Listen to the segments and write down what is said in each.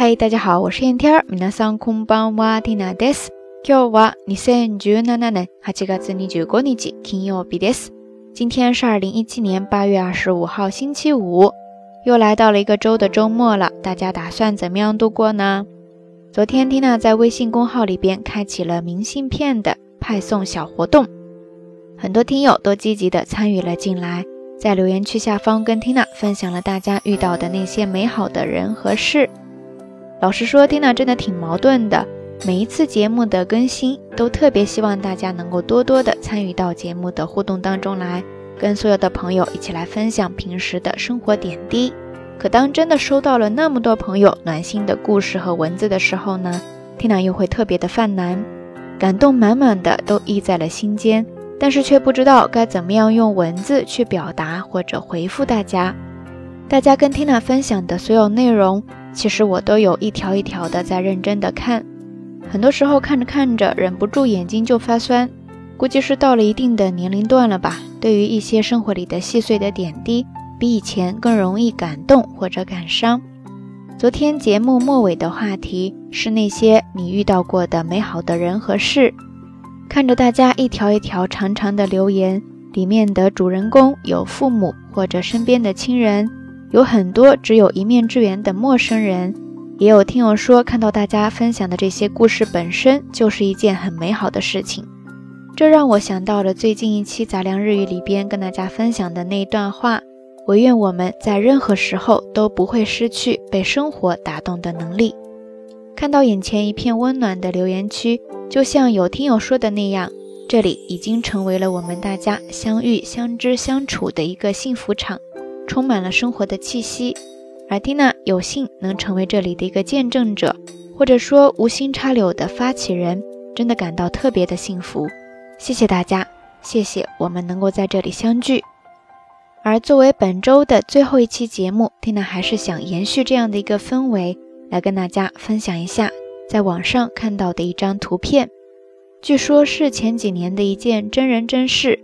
嗨，大家好，我是燕天儿。皆さんこんばんは、ティナです。今日は二千十七年八月二十五日、金曜日です。今天是二零一七年八月二十五号，星期五，又来到了一个周的周末了。大家打算怎么样度过呢？昨天，Tina 在微信公号里边开启了明信片的派送小活动，很多听友都积极的参与了进来，在留言区下方跟 Tina 分享了大家遇到的那些美好的人和事。 老实说，Tina 真的挺矛盾的。每一次节目的更新，都特别希望大家能够多多的参与到节目的互动当中来，跟所有的朋友一起来分享平时的生活点滴。可当真的收到了那么多朋友暖心的故事和文字的时候呢，Tina 又会特别的犯难，感动满满的都溢在了心间，但是却不知道该怎么样用文字去表达或者回复大家。大家跟 Tina 分享的所有内容。其实我都有一条一条的在认真的看，很多时候看着看着忍不住眼睛就发酸，估计是到了一定的年龄段了吧。对于一些生活里的细碎的点滴，比以前更容易感动或者感伤。昨天节目末尾的话题是那些你遇到过的美好的人和事，看着大家一条一条长长的留言，里面的主人公有父母或者身边的亲人。有很多只有一面之缘的陌生人，也有听友说，看到大家分享的这些故事本身就是一件很美好的事情。这让我想到了最近一期杂粮日语里边跟大家分享的那一段话：唯愿我们在任何时候都不会失去被生活打动的能力。看到眼前一片温暖的留言区，就像有听友说的那样，这里已经成为了我们大家相遇、相知、相处的一个幸福场。充满了生活的气息，而蒂娜有幸能成为这里的一个见证者，或者说无心插柳的发起人，真的感到特别的幸福。谢谢大家，谢谢我们能够在这里相聚。而作为本周的最后一期节目，蒂娜还是想延续这样的一个氛围，来跟大家分享一下在网上看到的一张图片，据说是前几年的一件真人真事。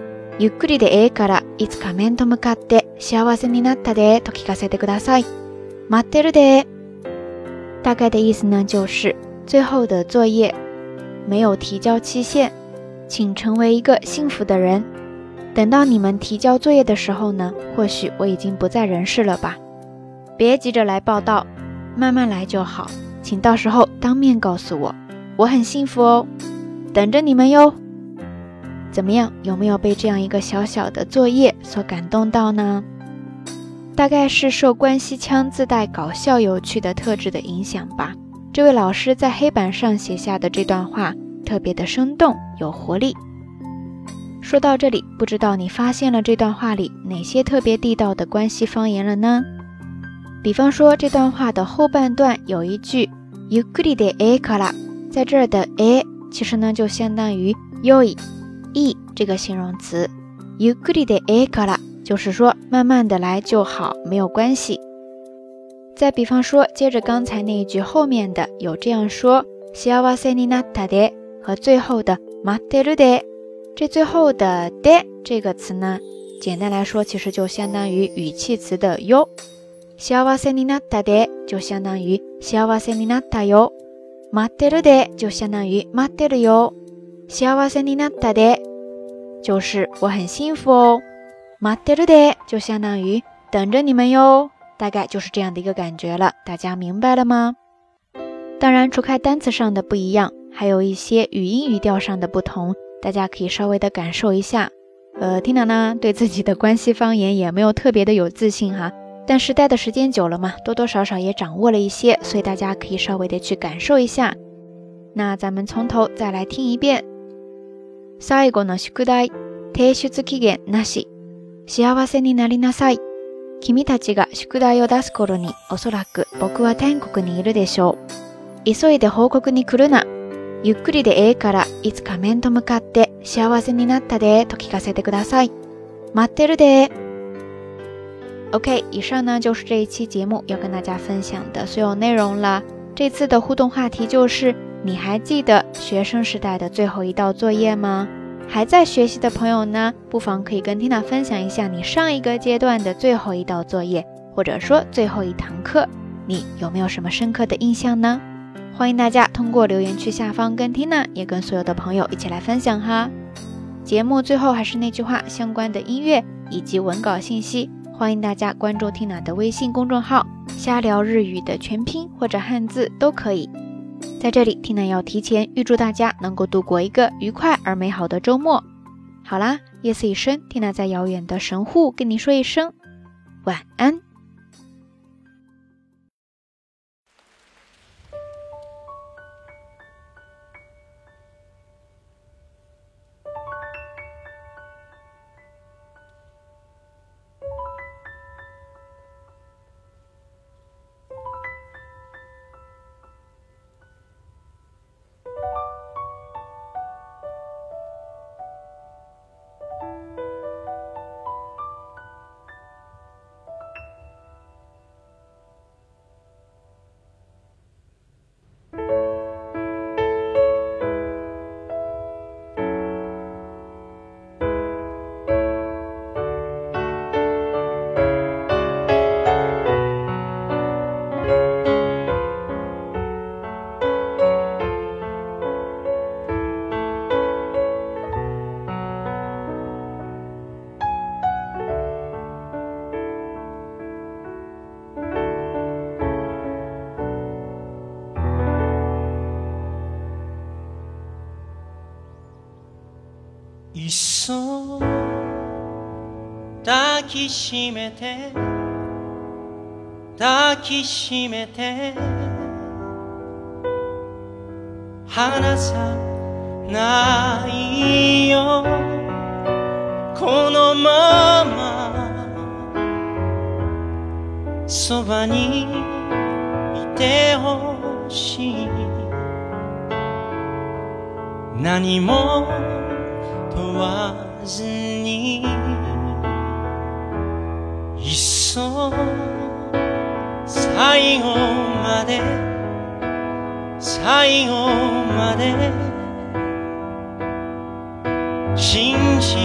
ゆっくりでええから、いつか面と向かって幸せになったでと聞かせてください。待ってるで。大概的意思呢，就是最后的作业没有提交期限，请成为一个幸福的人。等到你们提交作业的时候呢，或许我已经不在人世了吧。别急着来报道，慢慢来就好。请到时候当面告诉我，我很幸福哦，等着你们哟。 怎么样？有没有被这样一个小小的作业所感动到呢？大概是受关西腔自带搞笑有趣的特质的影响吧。这位老师在黑板上写下的这段话特别的生动有活力。说到这里，不知道你发现了这段话里哪些特别地道的关西方言了呢？比方说这段话的后半段有一句“ゆっくりでえか啦”，在这儿的“え”其实呢就相当于“よ い”。易这个形容词，ゆっくりでえから，就是说慢慢的来就好，没有关系。再比方说，接着刚才那一句后面的有这样说，幸せになったで和最后的待ってるで，这最后的で这个词呢，简单来说其实就相当于语气词的よ。幸せになったで就相当于幸せになったよ，待ってるで就相当于待ってるよ。幸せになったで， 就是我很幸福哦。待ってるで就相当于等着你们哟，大概就是这样的一个感觉了。大家明白了吗？当然，除开单词上的不一样，还有一些语音语调上的不同，大家可以稍微的感受一下。呃，Tina 呢，对自己的关西方言也没有特别的有自信哈，但是待的时间久了嘛，多多少少也掌握了一些，所以大家可以稍微的去感受一下。那咱们从头再来听一遍。 最後の宿題、提出期限なし。幸せになりなさい。君たちが宿題を出す頃におそらく僕は天国にいるでしょう。急いで報告に来るな。ゆっくりでええからいつか面と向かって幸せになったでと聞かせてください。待ってるで。OK，以上呢就是这一期节目要跟大家分享的所有内容了。这次的互动话题就是：你还记得学生时代的最后一道作业吗？还在学习的朋友呢，不妨可以跟 Tina 分享一下你上一个阶段的最后一道作业，或者说最后一堂课，你有没有什么深刻的印象呢？欢迎大家通过留言区下方跟 Tina，也跟所有的朋友一起来分享哈。节目最后还是那句话，相关的音乐以及文稿信息，欢迎大家关注 Tina 的微信公众号“瞎聊日语”的全拼或者汉字都可以。在这里缇娜要提前预祝大家能够度过一个愉快而美好的周末。好啦，夜色已深缇娜在遥远的神户跟你说一声晚安。いっ抱きしめて抱きしめて離さないよ。このままそばにいてほしい。何もわずにいっそ最後まで最後まで信じ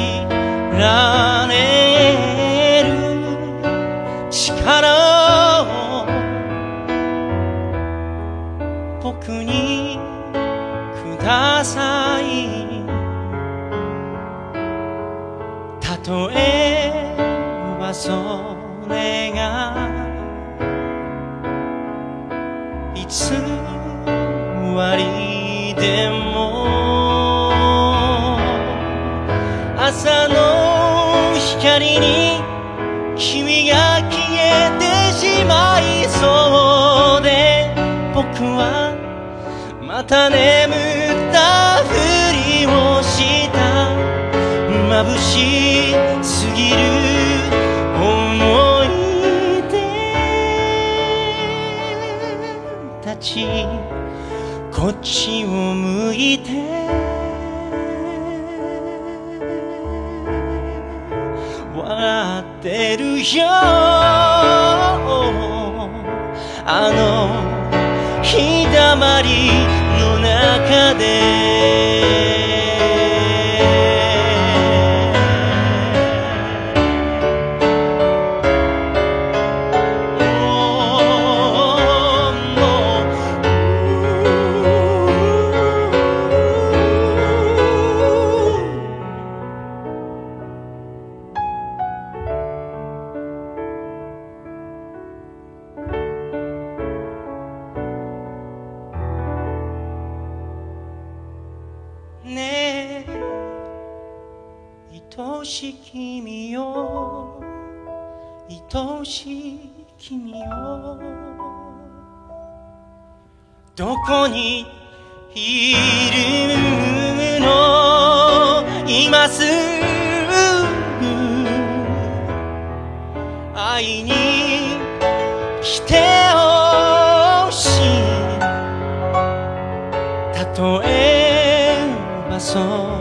られれがいつ終わりでも朝の光に君が消えてしまいそうで僕はまた眠ったふりをした眩しすちこっちを向いて。笑ってるよ。あの日だまりの中で。愛しき君よ。愛しい君よ。どこにいるの？今すぐ。会いに来てほしい。たとえばそう。